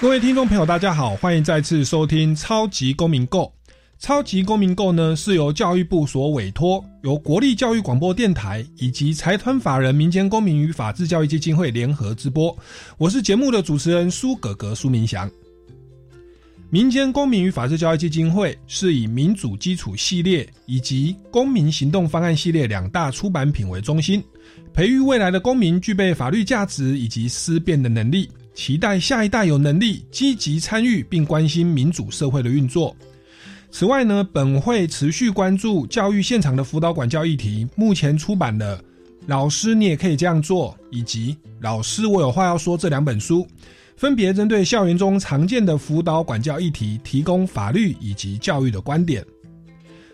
各位听众朋友，大家好，欢迎再次收听《超级公民购》。超级公民购呢是由教育部所委托，由国立教育广播电台以及财团法人民间公民与法治教育基金会联合直播。我是节目的主持人苏格格苏明祥。民间公民与法治教育基金会是以民主基础系列以及公民行动方案系列两大出版品为中心，培育未来的公民具备法律价值以及思辨的能力。期待下一代有能力积极参与并关心民主社会的运作。此外呢，本会持续关注教育现场的辅导管教议题。目前出版的《老师你也可以这样做》以及《老师我有话要说》这两本书，分别针对校园中常见的辅导管教议题，提供法律以及教育的观点。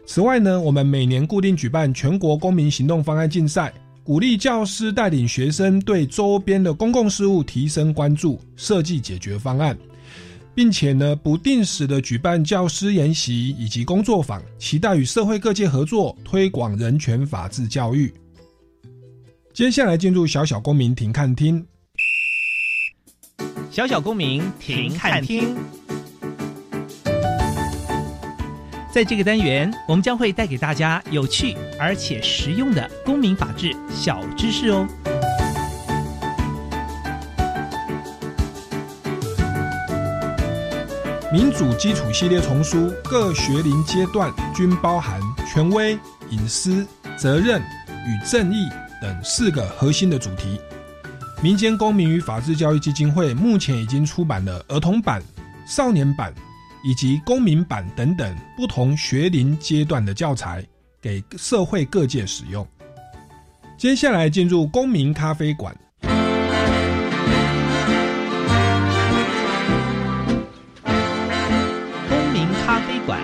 此外呢，我们每年固定举办全国公民行动方案竞赛。鼓励教师带领学生对周边的公共事务提升关注，设计解决方案，并且呢不定时的举办教师研习以及工作坊，期待与社会各界合作，推广人权法治教育。接下来进入小小公民庭看厅，小小公民庭看厅。在这个单元，我们将会带给大家有趣而且实用的公民法治小知识哦。民主基础系列丛书各学龄阶段均包含权威、隐私、责任与正义等四个核心的主题。民间公民与法治教育基金会目前已经出版了儿童版、少年版。以及公民版等等不同学龄阶段的教材，给社会各界使用。接下来进入公民咖啡馆。公民咖啡馆，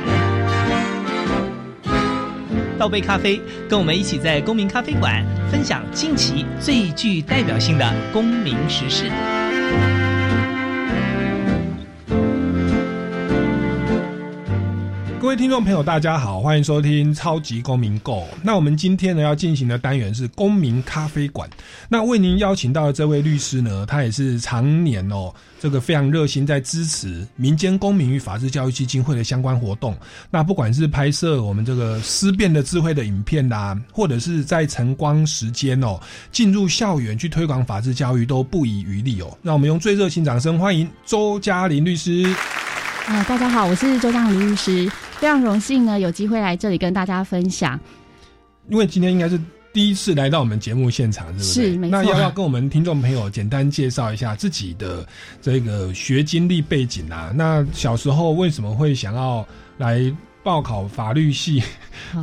倒杯咖啡，跟我们一起在公民咖啡馆分享近期最具代表性的公民时事。各位听众朋友，大家好，欢迎收听超级公民购。那我们今天呢要进行的单元是公民咖啡馆。那为您邀请到的这位律师呢，他也是常年哦，这个非常热心在支持民间公民与法治教育基金会的相关活动。那不管是拍摄我们这个思辨的智慧的影片啦，或者是在晨光时间哦，进入校园去推广法治教育，都不遗余力哦。让我们用最热情掌声欢迎周嘉玲律师。啊，大家好，我是周江林律师，非常荣幸呢，有机会来这里跟大家分享。因为今天应该是第一次来到我们节目现场，是不是？是，没错。那要不要跟我们听众朋友简单介绍一下自己的这个学经历背景啊？那小时候为什么会想要来报考法律系、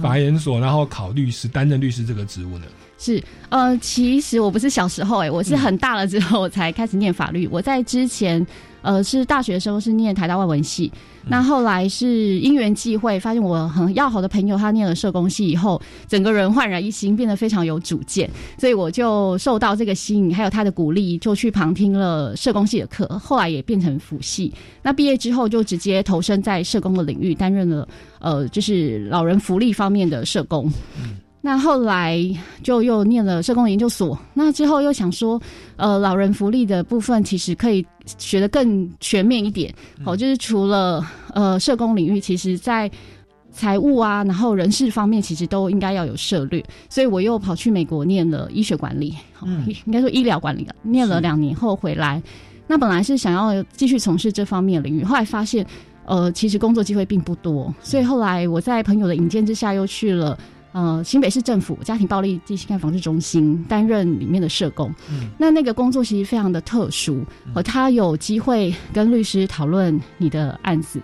法研所，然后考律师，担任律师这个职务呢？是，呃，其实我不是小时候，哎，我是很大了之后才开始念法律。我在之前。呃，是大学的时候是念台大外文系，那后来是因缘际会，发现我很要好的朋友他念了社工系以后，整个人焕然一新，变得非常有主见，所以我就受到这个吸引，还有他的鼓励，就去旁听了社工系的课，后来也变成辅系。那毕业之后就直接投身在社工的领域，担任了呃，就是老人福利方面的社工。那后来就又念了社工研究所，那之后又想说，呃，老人福利的部分其实可以学得更全面一点，好，就是除了呃社工领域，其实在财务啊，然后人事方面，其实都应该要有涉略，所以我又跑去美国念了医学管理，嗯，应该说医疗管理了，念了两年后回来，那本来是想要继续从事这方面领域，后来发现，呃，其实工作机会并不多，所以后来我在朋友的引荐之下，又去了。呃，新北市政府家庭暴力及性防治中心担任里面的社工，嗯。那那个工作其实非常的特殊，和他有机会跟律师讨论你的案子，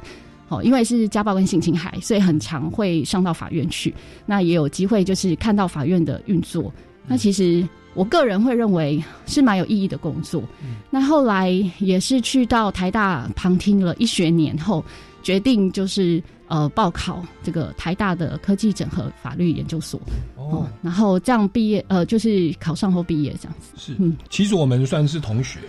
哦，因为是家暴跟性侵害，所以很常会上到法院去，那也有机会就是看到法院的运作，那其实我个人会认为是蛮有意义的工作。那后来也是去到台大旁听了一学年后，决定就是呃报考这个台大的科技整合法律研究所。哦，然后这样毕业，呃，就是考上后毕业这样子。是，嗯，其实我们算是同学，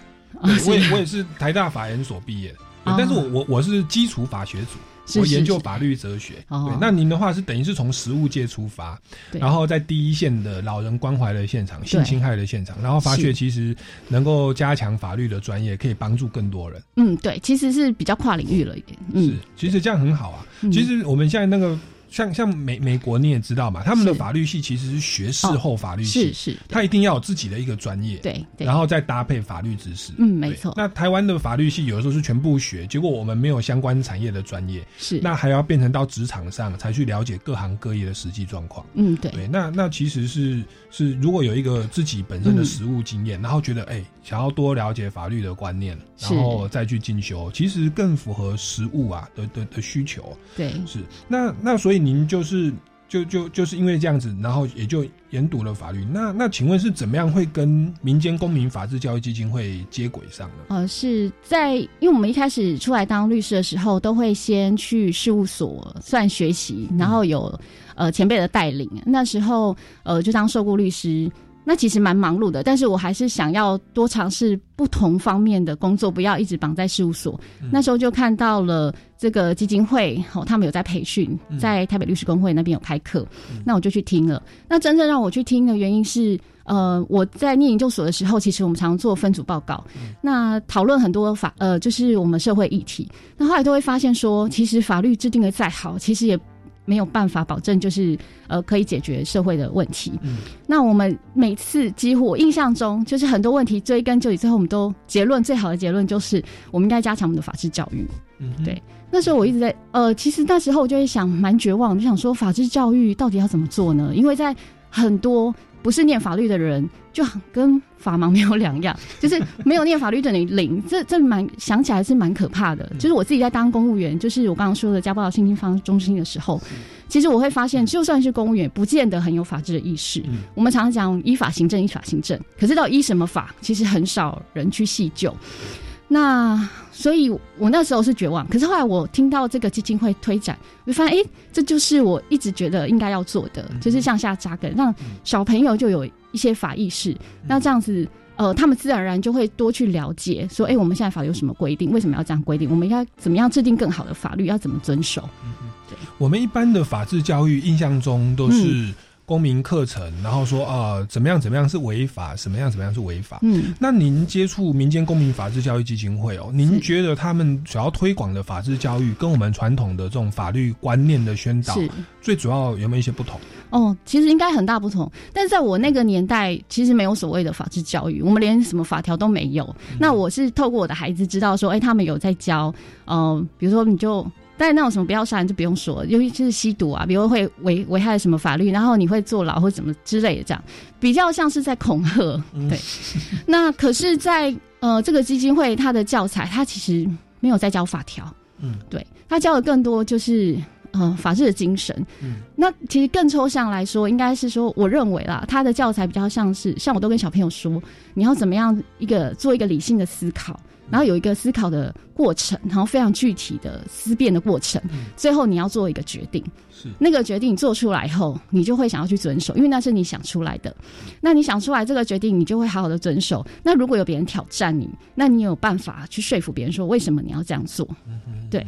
我也我也是台大法研所毕业的，但是我我我是基础法学组。我研究法律哲学，对，那您的话是等于是从实务界出发，然后在第一线的老人关怀的现场、性侵害的现场，然后发觉其实能够加强法律的专业，可以帮助更多人。嗯，对，其实是比较跨领域了一点。是，其实这样很好啊。其实我们现在那个。像像美美国你也知道嘛，他们的法律系其实是学士后法律系，是是，他一定要有自己的一个专业，对，然后再搭配法律知识，嗯，没错。那台湾的法律系有的时候是全部学，结果我们没有相关产业的专业，是，那还要变成到职场上才去了解各行各业的实际状况，嗯，对，对，那那其实是是如果有一个自己本身的实务经验，然后觉得哎想要多了解法律的观念，然后再去进修，其实更符合实务啊的的的需求，对，是。那那所以您就是。就就就是因为这样子，然后也就研读了法律。那那请问是怎么样会跟民间公民法治教育基金会接轨上呢？呃，是在因为我们一开始出来当律师的时候，都会先去事务所算学习，然后有呃前辈的带领。那时候呃就当受雇律师。那其实蛮忙碌的，但是我还是想要多尝试不同方面的工作，不要一直绑在事务所。那时候就看到了这个基金会，哦，他们有在培训，在台北律师公会那边有开课，那我就去听了。那真正让我去听的原因是，呃，我在念研究所的时候，其实我们常做分组报告，那讨论很多法，呃，就是我们社会议题。那后来都会发现说，其实法律制定的再好，其实也。没有办法保证，就是呃，可以解决社会的问题。嗯，那我们每次几乎我印象中，就是很多问题追根究底，最后我们都结论最好的结论就是，我们应该加强我们的法治教育。嗯，对。那时候我一直在呃，其实那时候我就会想，蛮绝望，就想说法治教育到底要怎么做呢？因为在很多不是念法律的人，就跟法盲没有两样，就是没有念法律等于零。这这蛮想起来是蛮可怕的。就是我自己在当公务员，就是我刚刚说的家暴性侵方中心的时候，其实我会发现，就算是公务员，不见得很有法治的意识。我们常常讲依法行政，依法行政，可是到依什么法，其实很少人去细究。那所以，我那时候是绝望。可是后来，我听到这个基金会推展，我就发现，哎，这就是我一直觉得应该要做的，就是向下扎根，让小朋友就有一些法意识。那这样子，呃，他们自然而然就会多去了解，说，哎，我们现在法有什么规定？为什么要这样规定？我们要怎么样制定更好的法律？要怎么遵守？对，我们一般的法治教育印象中都是。公民课程，然后说啊，怎么样怎么样是违法，什么样怎么样是违法。嗯，那您接触民间公民法治教育基金会哦，您觉得他们主要推广的法治教育，跟我们传统的这种法律观念的宣导，最主要有没有一些不同？哦，其实应该很大不同。但是在我那个年代，其实没有所谓的法治教育，我们连什么法条都没有。那我是透过我的孩子知道说，哎，他们有在教，嗯，比如说你就。但是那种什么不要杀人就不用说，因为就是吸毒啊，比如会危危害什么法律，然后你会坐牢或怎么之类的，这样比较像是在恐吓。对，那可是，在呃这个基金会，它的教材它其实没有在教法条，嗯，对，它教的更多就是呃法治的精神。嗯，那其实更抽象来说，应该是说，我认为啦，它的教材比较像是，像我都跟小朋友说，你要怎么样一个做一个理性的思考。然后有一个思考的过程，然后非常具体的思辨的过程，最后你要做一个决定。是那个决定做出来后，你就会想要去遵守，因为那是你想出来的。那你想出来这个决定，你就会好好的遵守。那如果有别人挑战你，那你有办法去说服别人说为什么你要这样做？对。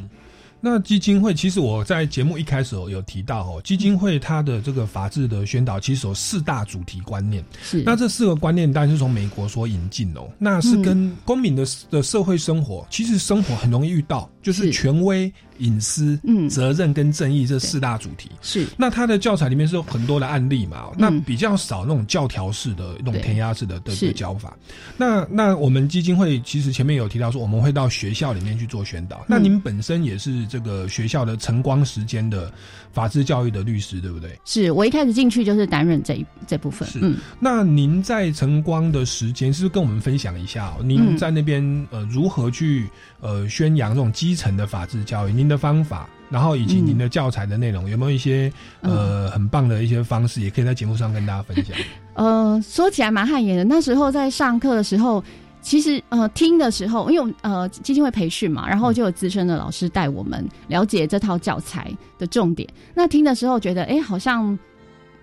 那基金会其实我在节目一开始有提到哦，基金会它的这个法治的宣导其实有四大主题观念。是。那这四个观念当然是从美国所引进哦，那是跟公民的的社会生活，其实生活很容易遇到，就是权威。隐私、嗯，责任跟正义这四大主题是。那他的教材里面是有很多的案例嘛？那比较少那种教条式的、那种填鸭式的的教法。那那我们基金会其实前面有提到说，我们会到学校里面去做宣导。那您本身也是这个学校的晨光时间的法治教育的律师，对不对？是我一开始进去就是担任这一这部分。是。那您在晨光的时间，是不是跟我们分享一下？您在那边呃，如何去呃宣扬这种基层的法治教育？您的方法，然后以及您的教材的内容，有没有一些呃很棒的一些方式，也可以在节目上跟大家分享。呃，说起来蛮汗颜的。那时候在上课的时候，其实呃听的时候，因为呃基金会培训嘛，然后就有资深的老师带我们了解这套教材的重点。那听的时候觉得，哎，好像。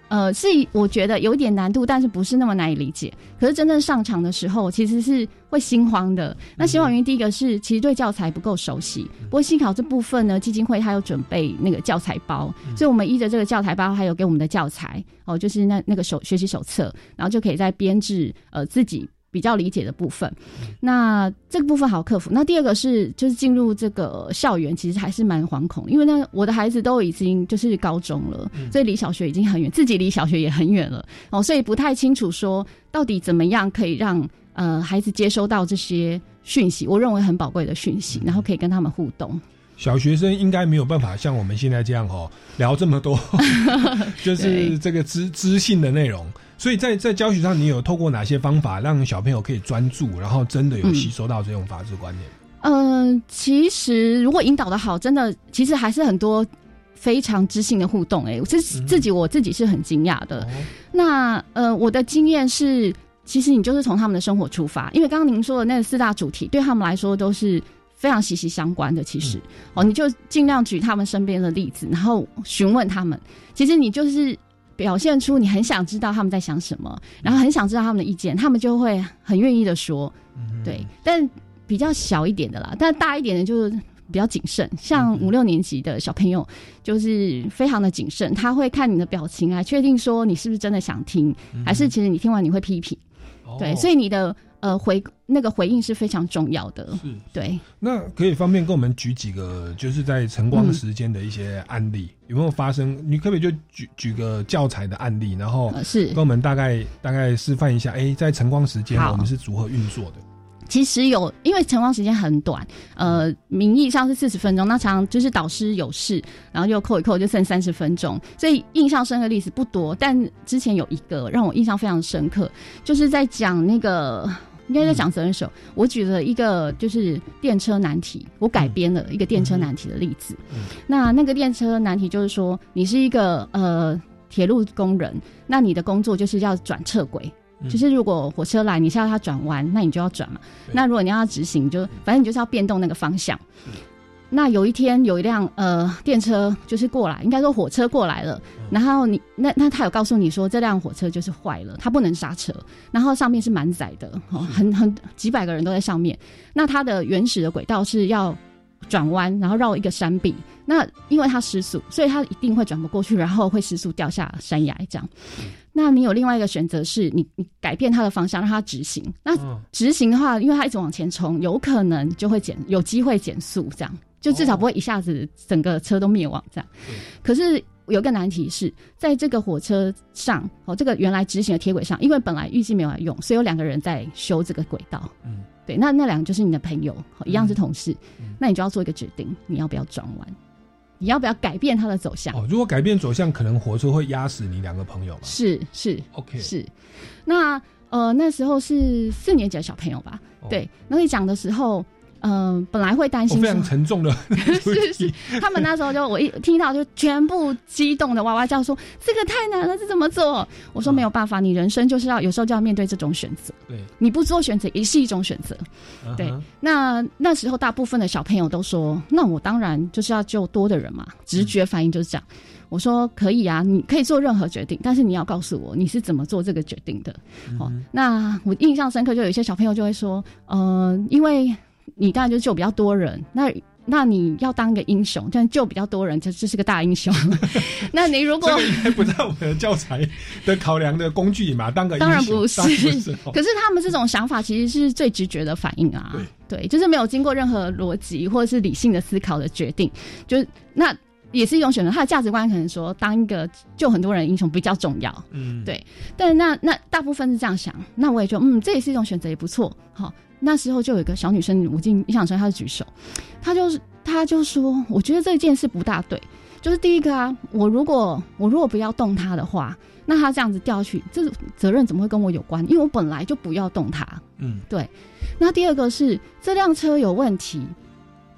呃，是我觉得有点难度，但是不是那么难以理解。可是真正上场的时候，其实是会心慌的。那心慌原因，第一个是其实对教材不够熟悉。不过幸好这部分呢，基金会它有准备那个教材包，所以我们依着这个教材包，还有给我们的教材哦，就是那那个手学习手册，然后就可以在编制呃自己。比较理解的部分，那这个部分好克服。那第二个是，就是进入这个校园，其实还是蛮惶恐，因为呢，我的孩子都已经就是高中了，所以离小学已经很远，自己离小学也很远了哦，所以不太清楚说到底怎么样可以让呃孩子接收到这些讯息，我认为很宝贵的讯息，然后可以跟他们互动。小学生应该没有办法像我们现在这样哦聊这么多，就是这个知知性的内容。所以在在教学上，你有透过哪些方法让小朋友可以专注，然后真的有吸收到这种法治观念？嗯，其实如果引导的好，真的其实还是很多非常知性的互动。哎，这自己我自己是很惊讶的。那呃，我的经验是，其实你就是从他们的生活出发，因为刚刚您说的那四大主题对他们来说都是非常息息相关的。其实哦，你就尽量举他们身边的例子，然后询问他们。其实你就是。表现出你很想知道他们在想什么，然后很想知道他们的意见，他们就会很愿意的说，对。但比较小一点的啦，但大一点的就是比较谨慎。像五六年级的小朋友，就是非常的谨慎，他会看你的表情来确定说你是不是真的想听，还是其实你听完你会批评。对，所以你的。呃，回那个回应是非常重要的，是对。那可以方便跟我们举几个，就是在晨光时间的一些案例，有没有发生？你可不可以就举举个教材的案例，然后是跟我们大概大概示范一下？哎，在晨光时间我们是如何运作的？其实有，因为晨光时间很短，呃，名义上是四十分钟，那常常就是导师有事，然后又扣一扣，就剩三十分钟，所以印象深刻的例子不多。但之前有一个让我印象非常深刻，就是在讲那个，应该在讲责任手。我举了一个就是电车难题，我改编了一个电车难题的例子。那那个电车难题就是说，你是一个呃铁路工人，那你的工作就是要转撤轨。就是如果火车来，你是要它转弯，那你就要转嘛。那如果你要直行，就反正你就是要变动那个方向。那有一天有一辆呃电车就是过来，应该说火车过来了，然后你那那他有告诉你说这辆火车就是坏了，它不能刹车，然后上面是满载的，很很几百个人都在上面。那它的原始的轨道是要转弯，然后绕一个山壁。那因为它失速，所以它一定会转不过去，然后会失速掉下山崖这样。那你有另外一个选择，是你你改变它的方向，让它直行。那直行的话，因为它一直往前冲，有可能就会减，有机会减速，这样就至少不会一下子整个车都灭亡这样。可是有个难题是在这个火车上哦，这个原来直行的铁轨上，因为本来预计没有来用，所以有两个人在修这个轨道。嗯，对，那那两个就是你的朋友，一样是同事，那你就要做一个决定，你要不要转弯？你要不要改变它的走向？哦，如果改变走向，可能火车会压死你两个朋友嘛？是是，OK，是。那呃，那时候是四年级的小朋友吧？对，那你讲的时候。嗯，本来会担心非常沉重的，是是，他们那时候就我一听到就全部激动的哇哇叫，说这个太难了，这怎么做？我说没有办法，你人生就是要有时候就要面对这种选择。对，你不做选择也是一种选择。对，那那时候大部分的小朋友都说，那我当然就是要救多的人嘛，直觉反应就是这样。我说可以啊，你可以做任何决定，但是你要告诉我你是怎么做这个决定的。哦，那我印象深刻，就有一些小朋友就会说，呃，因为。你当然就救比较多人，那那你要当一个英雄，这样救比较多人，就这是个大英雄。那你如果这个应该不在我们的教材的考量的工具里嘛？当个当然不是，可是他们这种想法其实是最直觉的反应啊。对，就是没有经过任何逻辑或者是理性的思考的决定，就是那也是一种选择。他的价值观可能说，当一个救很多人英雄比较重要。嗯，对。但那那大部分是这样想，那我也就嗯，这也是一种选择，也不错。好。那时候就有一个小女生，我印印象深，她就举手，她就是她就说，我觉得这件事不大对。就是第一个啊，我如果我如果不要动它的话，那它这样子掉下去，这责任怎么会跟我有关？因为我本来就不要动它。嗯，对。那第二个是这辆车有问题，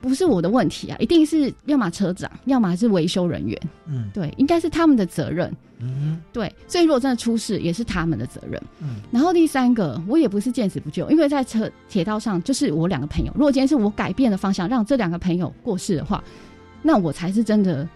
不是我的问题啊，一定是要么车长，要么是维修人员，嗯对，应该是他们的责任。嗯对，所以如果真的出事，也是他们的责任。嗯然后第三个，我也不是见死不救，因为在车铁道上，就是我两个朋友。如果今天是我改变的方向，让这两个朋友过世的话，那我才是真的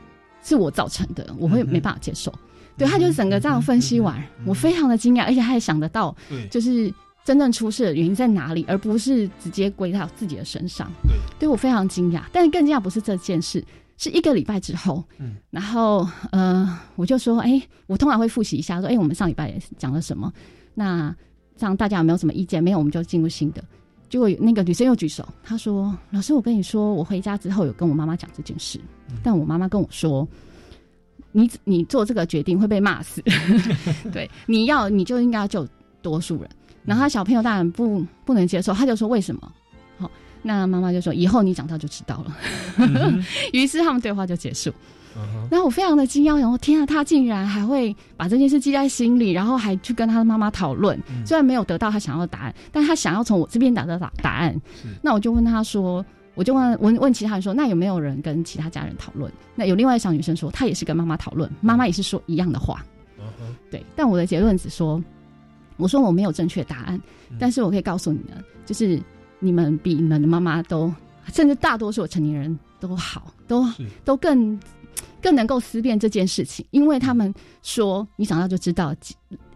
是我造成的，我会没办法接受。对，他就整个这样分析完，嗯我非常的惊讶，而且他也想得到，对就是真正出事的原因在哪里，而不是直接归到自己的身上。对，对我非常惊讶，但是更惊讶不是这件事，是一个礼拜之后，嗯然后呃，我就说，哎、我通常会复习一下，说，哎、我们上礼拜讲了什么？那这样大家有没有什么意见？没有，我们就进入新的。结果那个女生又举手，她说：“老师，我跟你说，我回家之后有跟我妈妈讲这件事，但我妈妈跟我说，你你做这个决定会被骂死，对，你要你就应该要救多数人。然后他小朋友当然不不能接受，他就说为什么？好，那妈妈就说以后你长大就知道了。于是他们对话就结束。嗯哼然后我非常的惊讶，然后天啊，他竟然还会把这件事记在心里，然后还去跟他的妈妈讨论。嗯虽然没有得到他想要的答案，但他想要从我这边得到答答案。那我就问他说，我就问问问其他人说，那有没有人跟其他家人讨论？那有另外一小女生说，她也是跟妈妈讨论，妈妈也是说一样的话。对，但我的结论只说，我说我没有正确答案，嗯但是我可以告诉你们，就是你们比你们的妈妈都，甚至大多数成年人都好，都都更更能够思辨这件事情，因为他们说你长大就知道，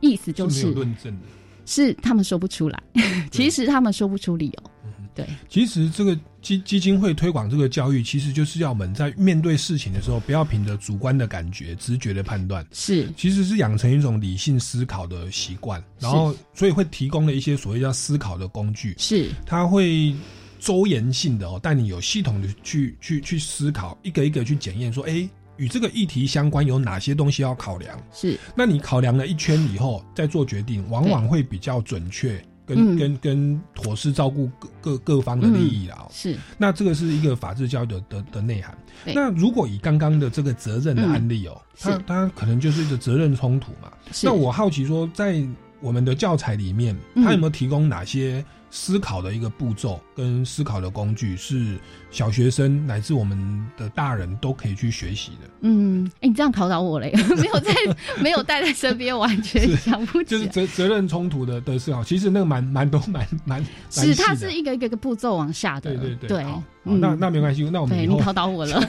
意思就是论证的。是他们说不出来，其实他们说不出理由。对，其实这个基基金会推广这个教育，其实就是要我们在面对事情的时候，不要凭着主观的感觉、直觉的判断，是。其实是养成一种理性思考的习惯。然后，所以会提供了一些所谓叫思考的工具，是。它会周延性的哦，带你有系统的去去去思考，一个一个去检验，说，哎，与这个议题相关有哪些东西要考量？是。那你考量了一圈以后再做决定，往往会比较准确，跟嗯跟跟妥适照顾各各各方的利益啦、哦。是那这个是一个法治教育的的的内涵。那如果以刚刚的这个责任的案例哦，它嗯是它可能就是一个责任冲突嘛。那我好奇说，在我们的教材里面，嗯它有没有提供哪些思考的一个步骤跟思考的工具，是小学生乃至我们的大人都可以去学习的？嗯，哎、你这样考倒我嘞，没有在 没有带在身边，完全 是想不起来。就是责责任冲突的的思考，其实那个蛮蛮多蛮蛮蛮是，它是一个一个一个步骤往下的，对对对对。好，嗯那那没关系，那我们对你考倒我了，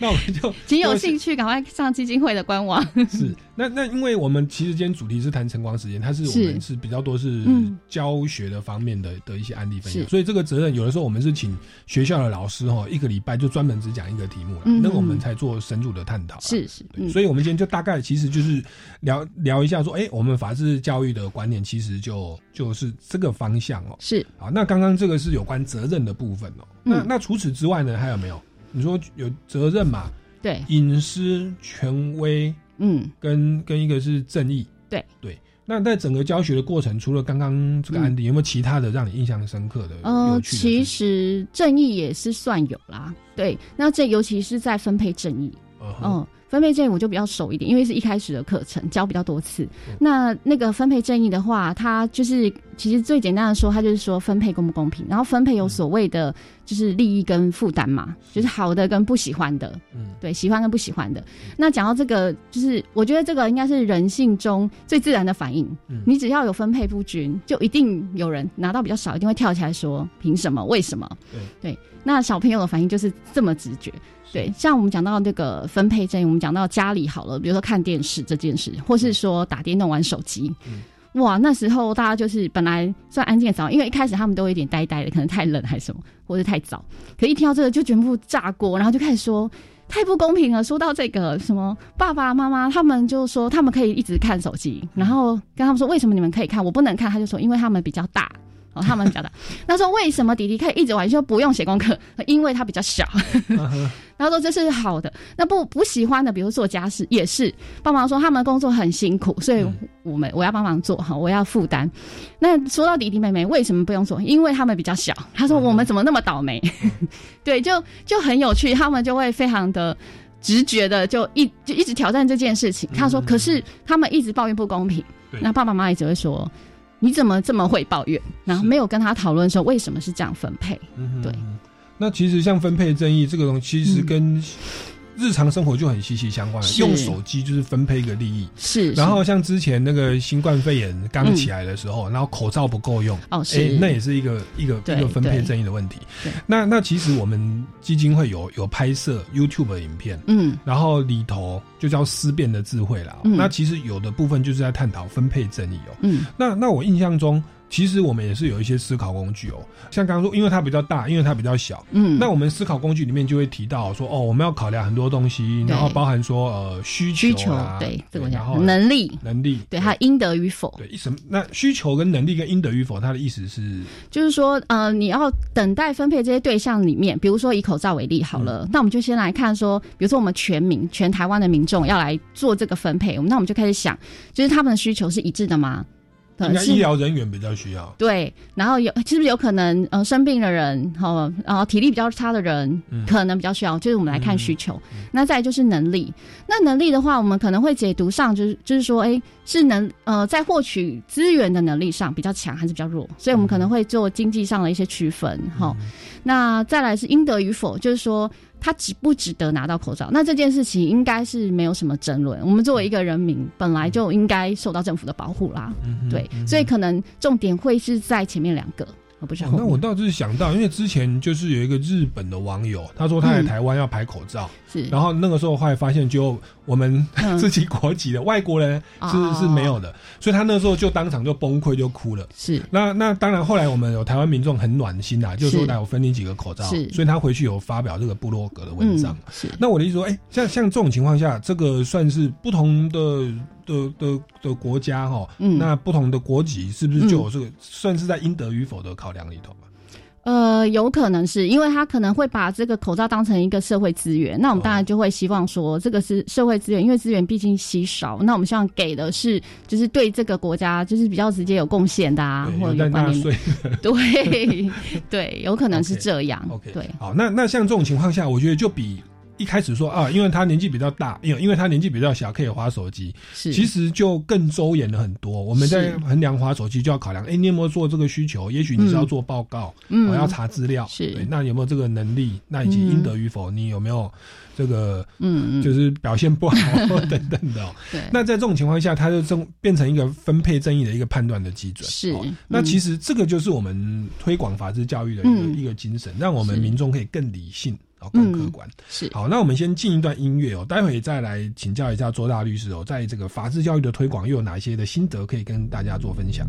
那我们就请有兴趣赶快上基金会的官网。是，那那因为我们其实今天主题是谈晨光时间，它是我们是比较多是嗯。教学的方面的的一些案例分享，所以这个责任有的时候我们是请学校的老师哈，一个礼拜就专门只讲一个题目了，嗯那个我们才做深入的探讨啦。是是，所以我们今天就大概其实就是聊聊一下说，哎、我们法治教育的观念其实就就是这个方向哦。是好，那刚刚这个是有关责任的部分哦。那嗯那除此之外呢，还有没有？你说有责任嘛？对，隐私、权威，嗯，跟跟一个是正义。对对，那在整个教学的过程，除了刚刚这个案例，有没有其他的让你印象深刻的、呃？其实正义也是算有啦，对，那这尤其是在分配正义，嗯，分配正义我就比较熟一点，因为是一开始的课程教比较多次嗯。那那个分配正义的话，它就是其实最简单的说，它就是说分配公不公平，然后分配有所谓的就是利益跟负担嘛，就是好的跟不喜欢的，嗯，对，喜欢跟不喜欢的。那讲到这个，就是我觉得这个应该是人性中最自然的反应。嗯你只要有分配不均，就一定有人拿到比较少，一定会跳起来说凭什么？为什么？对对，那小朋友的反应就是这么直觉。对，像我们讲到那个分配正义，我们讲到家里好了，比如说看电视这件事，或是说打电动、玩手机。嗯哇，那时候大家就是本来算安静早，因为一开始他们都有点呆呆的，可能太冷还是什么，或者太早。可一听到这个就全部炸锅，然后就开始说太不公平了。说到这个什么爸爸妈妈，他们就说他们可以一直看手机，然后跟他们说为什么你们可以看，我不能看，他就说因为他们比较大。哦，他们比较大。那说为什么弟弟可以一直玩，就不用写功课？因为他比较小。然后 说这是好的。那不不喜欢的，比如做家事也是，爸妈说他们工作很辛苦，所以我们我要帮忙做哈，我要负担。那说到弟弟妹妹为什么不用做？因为他们比较小。他说我们怎么那么倒霉？对，就就很有趣，他们就会非常的。直觉的就一就一直挑战这件事情。他说：“可是他们一直抱怨不公平，对那爸爸妈妈也只会说你怎么这么会抱怨？然后没有跟他讨论说为什么是这样分配。嗯对嗯那其实像分配正义这个东西，其实跟日常生活就很息息相关。是用手机就是分配一个利益。是，然后像之前那个新冠肺炎刚起来的时候，然后口罩不够用，哦哎是，，那也是一个一个一个分配对正义的问题。那那其实我们基金会有有拍摄 YouTube 的影片，嗯然后里头就叫思辨的智慧啦。嗯那其实有的部分就是在探讨分配正义哦。嗯那那我印象中，其实我们也是有一些思考工具哦，像刚刚说，因为它比较大，因为它比较小。嗯，那我们思考工具里面就会提到说，哦，我们要考量很多东西，然后包含说呃需需求对这个然后能力，能力，对它应得与否，对什么？那需求跟能力跟应得与否，它的意思是就是说，呃，你要等待分配这些对象里面，比如说以口罩为例好了，嗯那我们就先来看说，比如说我们全民全台湾的民众要来做这个分配，那我们就开始想，就是他们的需求是一致的吗？应该是医疗人员比较需要。对，然后有是不是有可能呃生病的人，哈、然后体力比较差的人，嗯。可能比较需要，就是我们来看需求。那再来就是能力，那能力的话，我们可能会解读上就是就是说，哎，是能呃在获取资源的能力上比较强还是比较弱，所以我们可能会做经济上的一些区分，哈、那再来是应得与否，就是说他值不值得拿到口罩。那这件事情应该是没有什么争论。我们作为一个人民，本来就应该受到政府的保护啦。嗯对，所以可能重点会是在前面两个，而不是后那我倒是想到，因为之前就是有一个日本的网友，他说他在嗯台湾要排口罩，是，然后那个时候后来发现，就我们嗯。自己国籍的外国人是、哦。是没有的，所以他那时候就当场就崩溃就哭了。是。那那当然，后来我们有台湾民众很暖心啊，就是说来我分你几个口罩，是。所以他回去有发表这个部落格的文章。嗯、是。那我的意思说，哎、像像这种情况下，这个算是不同的的的的国家哈，嗯。那不同的国籍是不是就有这个、算是在应得与否的考量里头吧？呃，有可能是因为他可能会把这个口罩当成一个社会资源，那我们当然就会希望说这个是社会资源，因为资源毕竟稀少，那我们希望给的是就是对这个国家就是比较直接有贡献的啊，或者在有关联。对对，有可能是这样 OK，对，好，那那像这种情况下，我觉得就比一开始说啊，因为他年纪比较大，因为因为他年纪比较小，可以划手机，是其实就更周延了很多。我们在衡量划手机，就要考量，哎、你有没有做这个需求？也许你是要做报告，嗯我要查资料，是对，那有没有这个能力？那以及应得与否，你有没有这个嗯嗯，就是表现不好 等等的、哦？对，那在这种情况下，它就正变成一个分配正义的一个判断的基准。是哦那嗯其实这个就是我们推广法治教育的一个、嗯一个精神，让我们民众可以更理性，哦，更客观。是好，那我们先进一段音乐哦，待会再来请教一下周大律师哦，在这个法治教育的推广又有哪一些的心得可以跟大家做分享？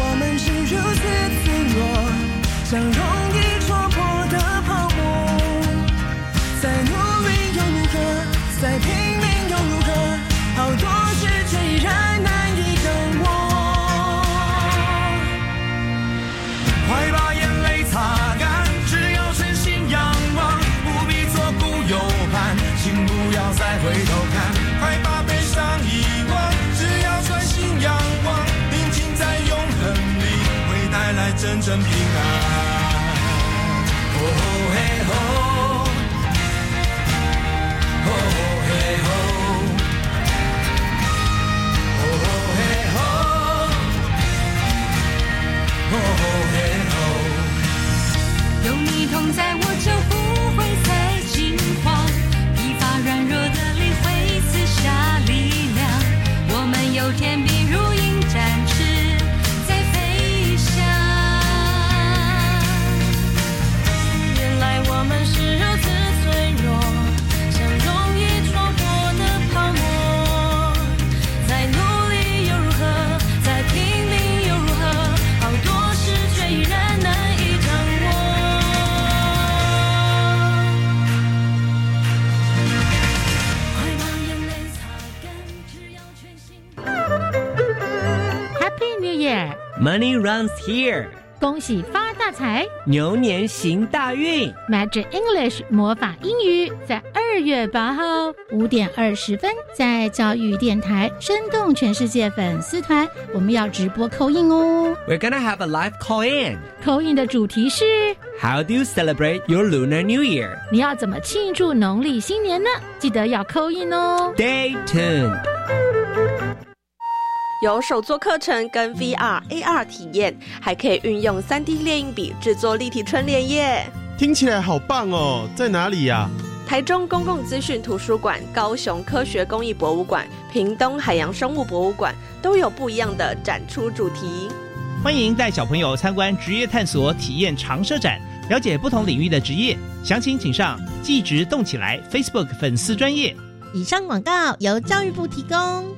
我们是如此脆弱，像容易戳破的泡真正平安。哦，有你同在，我就不 Money runs here，恭喜发大财牛年行大运。 ！Magic English 魔法英语在二月八号五点二十分在教育电台生动全世界粉丝团，我们要直播扣印哦。 We're gonna have a live call-in. 扣印的主题是 How do you celebrate your Lunar New Year? 你要怎么庆祝农历新年呢？记得要扣印哦。 Stay tuned. 有手作课程跟 VR、AR 体验，还可以运用 3D 列印笔制作立体春联耶。听起来好棒哦！在哪里呀、台中公共资讯图书馆、高雄科学工艺博物馆、屏东海洋生物博物馆都有不一样的展出主题。欢迎带小朋友参观职业探索体验常设展，了解不同领域的职业。详情请上“技职动起来 ”Facebook 粉丝专业。以上广告由教育部提供。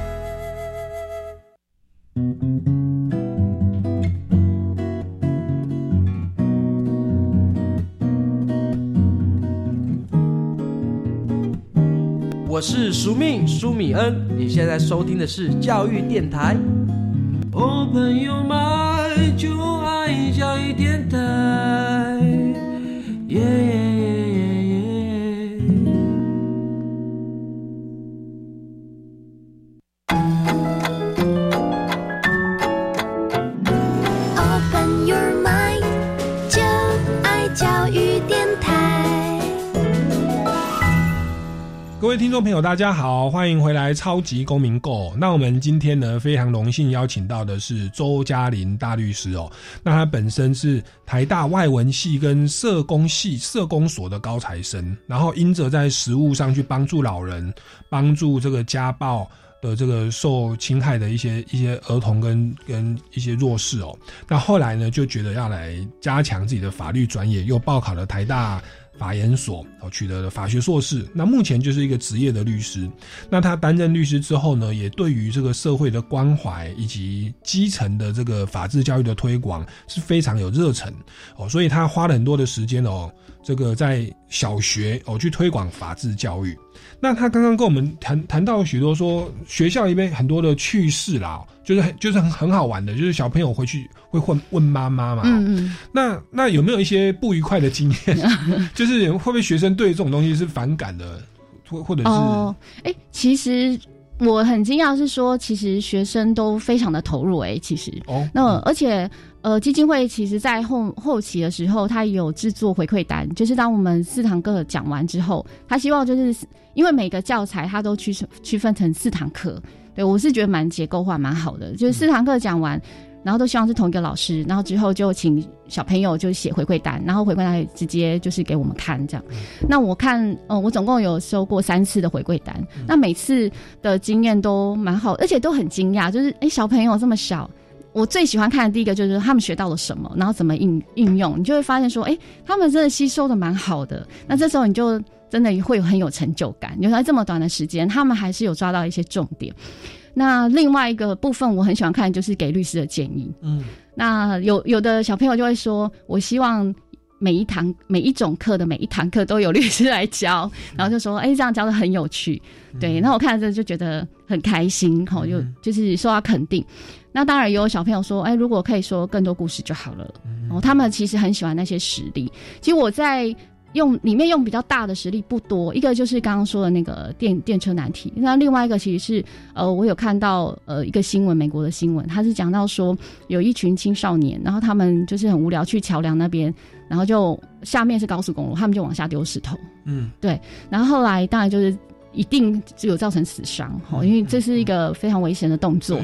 我是苏命苏米恩，你现在收听的是教育电台。Open your mind，就爱教育电台。耶耶各位听众朋友，大家好，欢迎回来《超级公民购》。那我们今天呢，非常荣幸邀请到的是周嘉玲大律师哦。那他本身是台大外文系跟社工系社工所的高材生，然后因着在实务上去帮助老人，帮助这个家暴。的这个受侵害的一些一些儿童跟跟一些弱势哦，那后来呢就觉得要来加强自己的法律专业，又报考了台大法研所，哦，取得了法学硕士。那目前就是一个职业的律师。那他担任律师之后呢，也对于这个社会的关怀以及基层的这个法治教育的推广是非常有热忱哦，所以他花了很多的时间哦，这个在小学哦去推广法治教育。那他刚刚跟我们谈谈到许多说学校里面很多的趣事啦，就是很就是很很好玩的，就是小朋友回去会问问妈妈嘛。嗯嗯。那那有没有一些不愉快的经验？就是会不会学生对这种东西是反感的，或或者是？哦，哎，其实我很惊讶是说，其实学生都非常的投入、哎，其实哦，那而且。呃，基金会其实，在后后期的时候，他有制作回馈单，就是当我们四堂课讲完之后，他希望就是因为每个教材他都区区分成四堂课，对我是觉得蛮结构化，蛮好的，就是四堂课讲完，然后都希望是同一个老师，然后之后就请小朋友就写回馈单，然后回馈单直接就是给我们看这样。那我看，呃，我总共有收过三次的回馈单，那每次的经验都蛮好，而且都很惊讶，就是哎，小朋友这么小。我最喜欢看的第一个就是他们学到了什么，然后怎么应应用，你就会发现说，哎，他们真的吸收的蛮好的。那这时候你就真的会有很有成就感，原来这么短的时间，他们还是有抓到一些重点。那另外一个部分我很喜欢看，就是给律师的建议。嗯，那有有的小朋友就会说，我希望每一堂每一种课的每一堂课都有律师来教，然后就说，哎，这样教的很有趣。对，那我看着就觉得很开心，好，就就是受到肯定。那当然也有小朋友说，哎，如果可以说更多故事就好了。哦，他们其实很喜欢那些实例。其实我在用里面用比较大的实力不多，一个就是刚刚说的那个电电车难题，那另外一个其实是呃，我有看到呃一个新闻，美国的新闻，他是讲到说有一群青少年，然后他们就是很无聊去桥梁那边，然后就下面是高速公路，他们就往下丢石头。嗯，对，然后后来当然就是。一定只有造成死伤哦，因为这是一个非常危险的动作。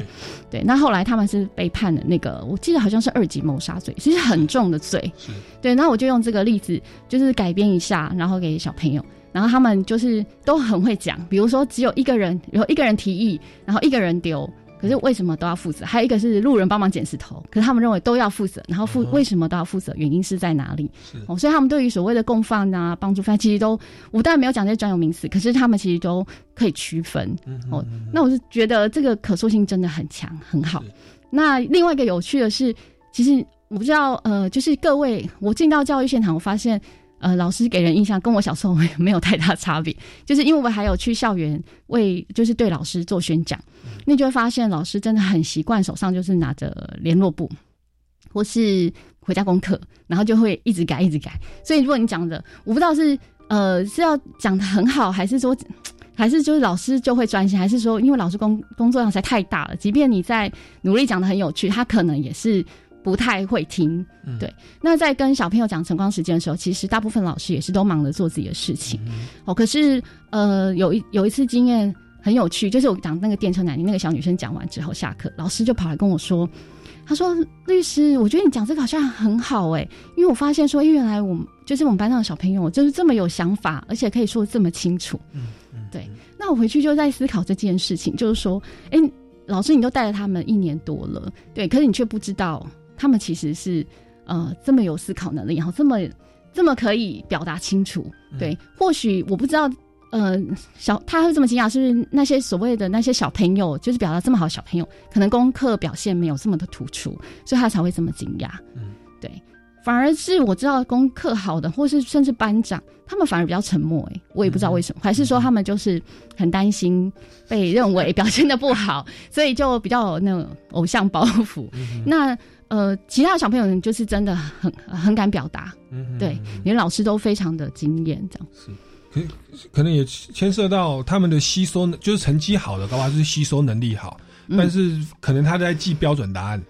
对，那后来他们是被判的那个，我记得好像是二级谋杀罪，其实很重的罪。对，那我就用这个例子，就是改编一下，然后给小朋友，然后他们就是都很会讲，比如说只有一个人，有一个人提议，然后一个人丢。可是为什么都要负责？还有一个是路人帮忙捡石头，可是他们认为都要负责，然后负、为什么都要负责？原因是在哪里？哦，所以他们对于所谓的共犯啊、帮助犯，其实都我当然没有讲这些专有名词，可是他们其实都可以区分。哦，那我是觉得这个可塑性真的很强，很好。那另外一个有趣的是，其实我不知道，呃，就是各位，我进到教育现场，我发现。呃，老师给人印象跟我小时候没有太大差别，就是因为我还有去校园为就是对老师做宣讲，那就会发现老师真的很习惯手上就是拿着联络簿，或是回家功课，然后就会一直改一直改。所以如果你讲的，我不知道是呃是要讲的很好，还是说 还是就是老师就会专心，还是说因为老师工工作量实在太大了，即便你在努力讲的很有趣，他可能也是。不太会听，对。那在跟小朋友讲晨光时间的时候，其实大部分老师也是都忙着做自己的事情。哦，可是呃，有一有一次经验很有趣，就是我讲那个电车男，那个小女生讲完之后下课，老师就跑来跟我说，他说：“律师，我觉得你讲这个好像很好哎，因为我发现说，原来我们就是我们班上的小朋友就是这么有想法，而且可以说的这么清楚。”嗯嗯，对。那我回去就在思考这件事情，就是说，哎，老师你都带了他们一年多了，对，可是你却不知道。他们其实是，呃，这么有思考能力，然后这么这么可以表达清楚。对，或许我不知道，呃，小他会这么惊讶，是不是那些所谓的那些小朋友，就是表达这么好的小朋友，可能功课表现没有这么的突出，所以他才会这么惊讶。嗯，对。反而是我知道功课好的，或是甚至班长，他们反而比较沉默。哎，我也不知道为什么，还是说他们就是很担心被认为表现的不好，所以就比较有那种偶像包袱。那。呃，其他的小朋友，就是真的很很敢表达，对，连老师都非常的惊艳，这样是，可可能也牵涉到他们的吸收，就是成绩好的，高话是吸收能力好，但是可能他在记标准答案。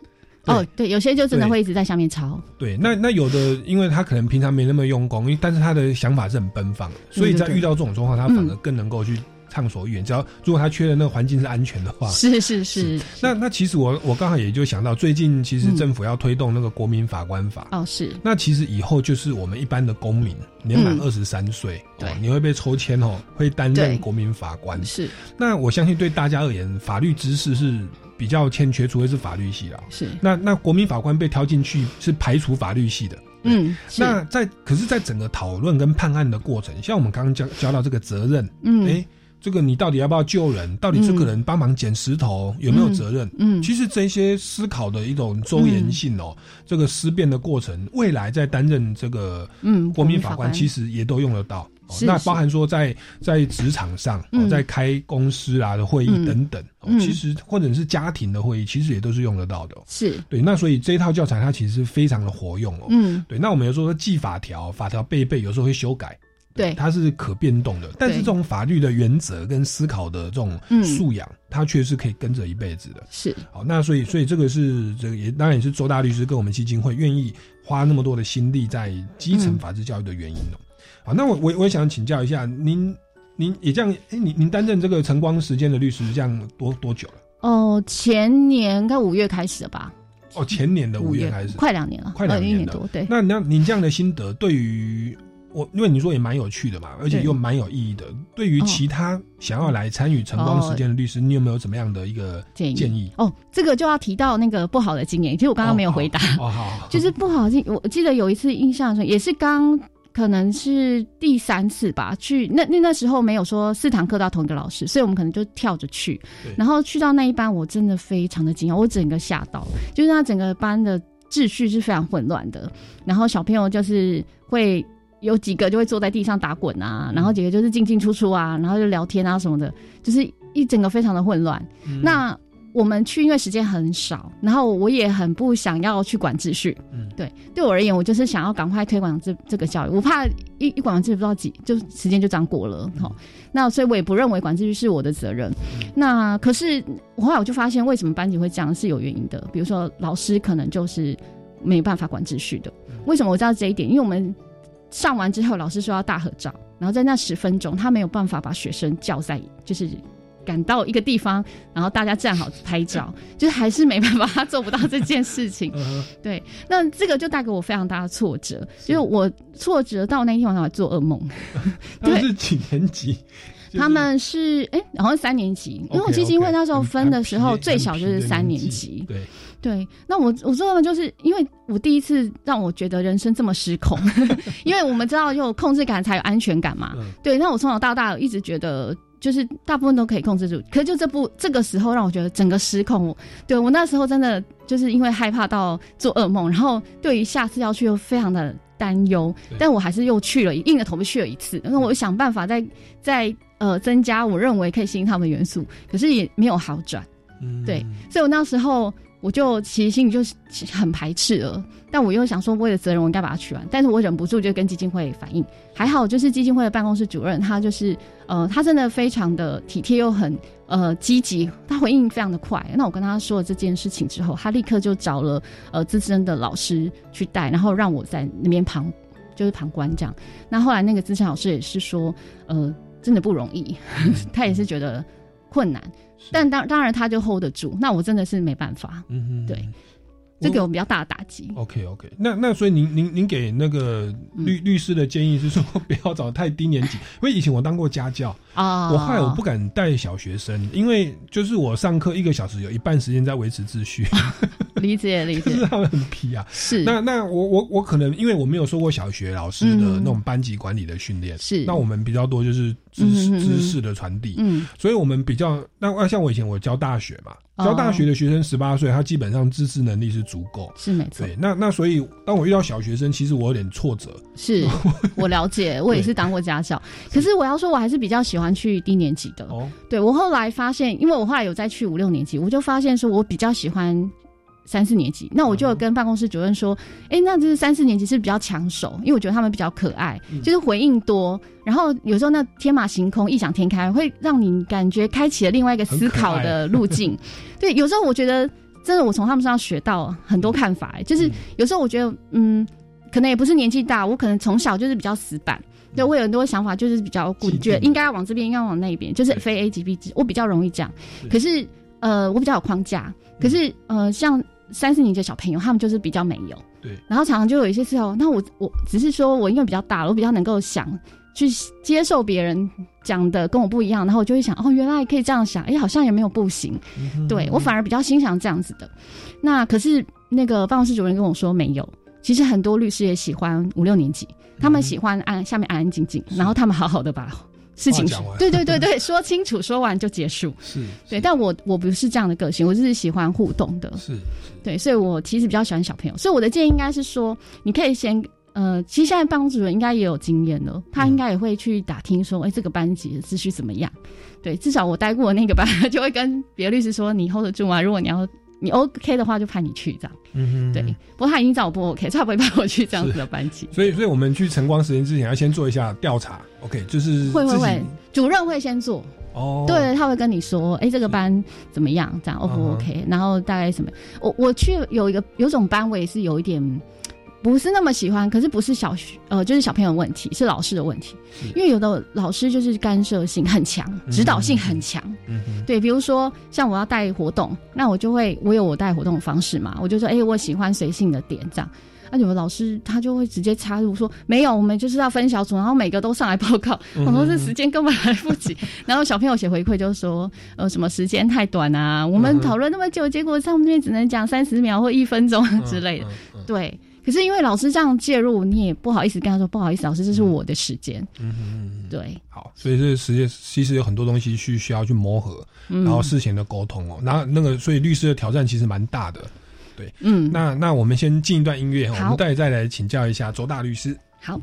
哦，对，有些就真的会一直在下面抄。对，那那有的，因为他可能平常没那么用功，但是他的想法是很奔放，所以在遇到这种状况，他反而更能够去。畅所欲言，只要如果他缺的那个环境是安全的话，是是是。那那其实我我刚好也就想到，最近其实政府要推动那个国民法官法哦，是。那其实以后就是我们一般的公民年满二十三岁，对，你会被抽签哦，会担任国民法官。是。那我相信对大家而言，法律知识是比较欠缺，除非是法律系啦。是。那那国民法官被挑进去是排除法律系的。嗯。那在可是，在整个讨论跟判案的过程，像我们刚刚教教到这个责任，嗯，哎。这个你到底要不要救人？到底这个人帮忙捡石头有没有责任？嗯，其实这些思考的一种周延性哦，这个思辨的过程，未来在担任这个嗯国民法官，其实也都用得到。那包含说在在职场上，在开公司啊的会议等等，其实或者是家庭的会议，其实也都是用得到的。是对。那所以这一套教材它其实是非常的活用哦。嗯，对。那我们有时候记法条，法条背一背，有时候会修改。对，它是可变动的，但是这种法律的原则跟思考的这种素养，它却是可以跟着一辈子的。是，好，那所以，所以这个是这个也当然也是周大律师跟我们基金会愿意花那么多的心力在基层法治教育的原因哦。好，那我我我也想请教一下您，您也这样，哎，您您担任这个晨光时间的律师这样多多久了？哦，前年该五月开始的吧？哦，前年的五月开始，快两年了，快两年多。对，那那您这样的心得对于？我因为你说也蛮有趣的嘛，而且又蛮有意义的。对于其他想要来参与晨光时间的律师，你有没有怎么样的一个建议？建议哦，这个就要提到那个不好的经验。其实我刚刚没有回答，哦 好，就是不好经。我记得有一次印象中也是刚可能是第三次吧，去那那那时候没有说四堂课到同一个老师，所以我们可能就跳着去。然后去到那一班，我真的非常的惊讶，我整个吓到，就是他整个班的秩序是非常混乱的，然后小朋友就是会。有几个就会坐在地上打滚啊，然后几个就是进进出出啊，然后就聊天啊什么的，就是一整个非常的混乱。那我们去因为时间很少，然后我也很不想要去管秩序。嗯，对，对我而言，我就是想要赶快推广这这个教育，我怕一一管完秩序不知道几就时间就这样过了。好，那所以我也不认为管秩序是我的责任。那可是后来我就发现，为什么班级会这样是有原因的。比如说老师可能就是没办法管秩序的。为什么我知道这一点？因为我们。上完之后，老师说要大合照，然后在那十分钟，他没有办法把学生叫在，就是赶到一个地方，然后大家站好拍照，就是还是没办法，他做不到这件事情。对，那这个就带给我非常大的挫折，就是我挫折到那一天晚上做噩梦。那是几年级？他们是哎，好像三年级，因为基金会那时候分的时候，很最小就是三年级。对，对，那我我说的就是因为我第一次让我觉得人生这么失控，因为我们知道有控制感才有安全感嘛。嗯对，那我从小到大一直觉得。就是大部分都可以控制住，可是就这部这个时候让我觉得整个失控。对我那时候真的就是因为害怕到做噩梦，然后对于下次要去又非常的担忧，但我还是又去了，硬着头皮去了一次。那我想办法再再呃增加我认为可以吸引他们的元素，可是也没有好转。嗯对，所以我那时候我就其实心里就是很排斥了，但我又想说为了责任我应该把它取完，但是我忍不住就跟基金会反映，还好就是基金会的办公室主任他就是呃他真的非常的体贴又很呃积极，他回应非常的快。那我跟他说了这件事情之后，他立刻就找了呃资深的老师去带，然后让我在那边旁就是旁观这样。那后来那个资深老师也是说，呃，真的不容易，他也是觉得困难。但当当然他就 hold 得住，那我真的是没办法，嗯哼，对，这给我比较大的打击。OK OK，那那所以您您您给那个嗯。律、律师的建议是说 不要找太低年级，因为以前我当过家教啊我后来我不敢带小学生，因为就是我上课一个小时有一半时间在维持秩序，理 解理解。就是，他们很皮啊。是。那那我我我可能因为我没有受过小学老师的嗯那种班级管理的训练，是。那我们比较多就是知识知识的传递，嗯，所以我们比较那像我以前我教大学嘛，哦。教大学的学生十八岁，他基本上知识能力是足够，是没错。对，，那那所以当我遇到小学生，其实我有点挫折，是我了解，我也是当过家教，可是我要说，我还是比较喜欢去低年级的。哦，对我后来发现，因为我后来有再去五六年级，我就发现说我比较喜欢三四年级。那我就跟办公室主任说，哎、那这是三四年级是比较抢手，因为我觉得他们比较可爱，就是回应多，然后有时候那天马行空、异想天开，会让你感觉开启了另外一个思考的路径。对，有时候我觉得真的，我从他们身上学到很多看法、就是有时候我觉得，嗯，可能也不是年纪大，我可能从小就是比较死板。对我有很多想法，就是比较固定，觉得应该要往这边，应该要往那边，就是非 A 即 B 制，我比较容易这样。可是呃，我比较有框架。可是呃，像三四年级的小朋友，他们就是比较没有。对。然后常常就有一些时候，那我我只是说我因为比较大了，我比较能够想去接受别人讲的跟我不一样，然后我就会想，哦，原来可以这样想，哎，好像也没有不行。对我反而比较欣赏这样子的。那可是那个办公室主任跟我说没有，其实很多律师也喜欢五六年级，他们喜欢安下面安安静静，然后他们好好的把事情 对对对对说清楚，说完就结束。是对，但我我不是这样的个性，我就是喜欢互动的。是对，所以我其实比较喜欢小朋友，所以我的建议应该是说，你可以先。呃，其实现在办公室主任应该也有经验了，他应该也会去打听说，哎、这个班级的秩序怎么样？对，至少我待过的那个班，就会跟别的律师说，你 hold 得住吗？如果你要你 OK 的话，就派你去这样。嗯哼对，不过他已经知道我不 OK，所以他不会派我去这样子的班级。所以，所以我们去晨光实验之前，要先做一下调查，OK，就是会会会，主任会先做。哦，对，他会跟你说，哎、这个班怎么样？这样 O 不 OK？、然后大概什么？我我去有一个有种班，我也是有一点不是那么喜欢，可是不是小学呃，就是小朋友的问题，是老师的问题。因为有的老师就是干涉性很强，指导性很强。嗯，对，比如说像我要带活动，那我就会我有我带活动的方式嘛，我就说，哎、我喜欢随性的点这样。那有的老师他就会直接插入说，没有，我们就是要分小组，然后每个都上来报告。嗯我说这时间根本来不及。然后小朋友写回馈就说，呃，什么时间太短啊，我们讨论那么久，结果上面只能讲三十秒或一分钟嗯之类的。对，可是因为老师这样介入，你也不好意思跟他说，不好意思，老师，这是我的时间。嗯对，好，所以这个实验其实有很多东西去需要去磨合，嗯。然后事前的沟通哦，然后那个所以律师的挑战其实蛮大的，对，嗯，那那我们先进一段音乐我们待会再来请教一下周大律师。好。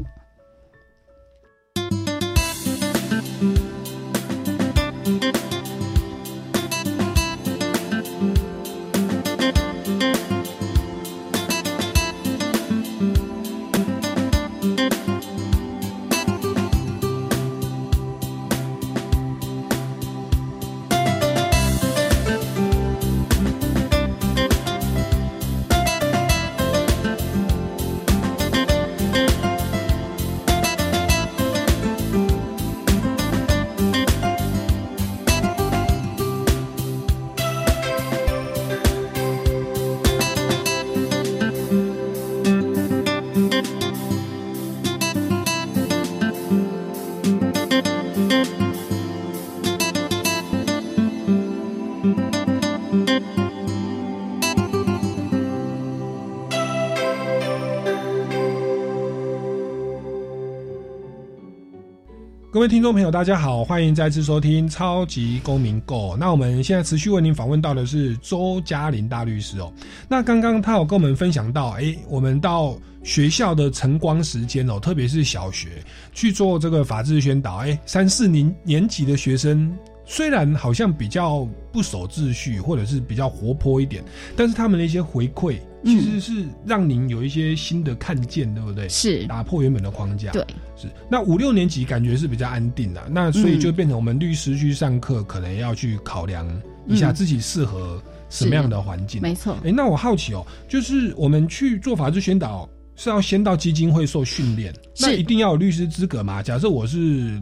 各位听众朋友，大家好，欢迎再次收听《超级公民购》。那我们现在持续为您访问到的是周嘉玲大律师哦。那刚刚他有跟我们分享到，哎，我们到学校的晨光时间哦，特别是小学去做这个法制宣导，哎，三四年年级的学生。虽然好像比较不守秩序，或者是比较活泼一点，但是他们的一些回馈，其实是让您有一些新的看见，对不对？是打破原本的框架。对，是。那五六年级感觉是比较安定的，那所以就变成我们律师去上课，可能要去考量一下自己适合什么样的环境。没错。哎，那我好奇哦，就是我们去做法制宣导，是要先到基金会受训练，那一定要有律师资格吗？假设我是。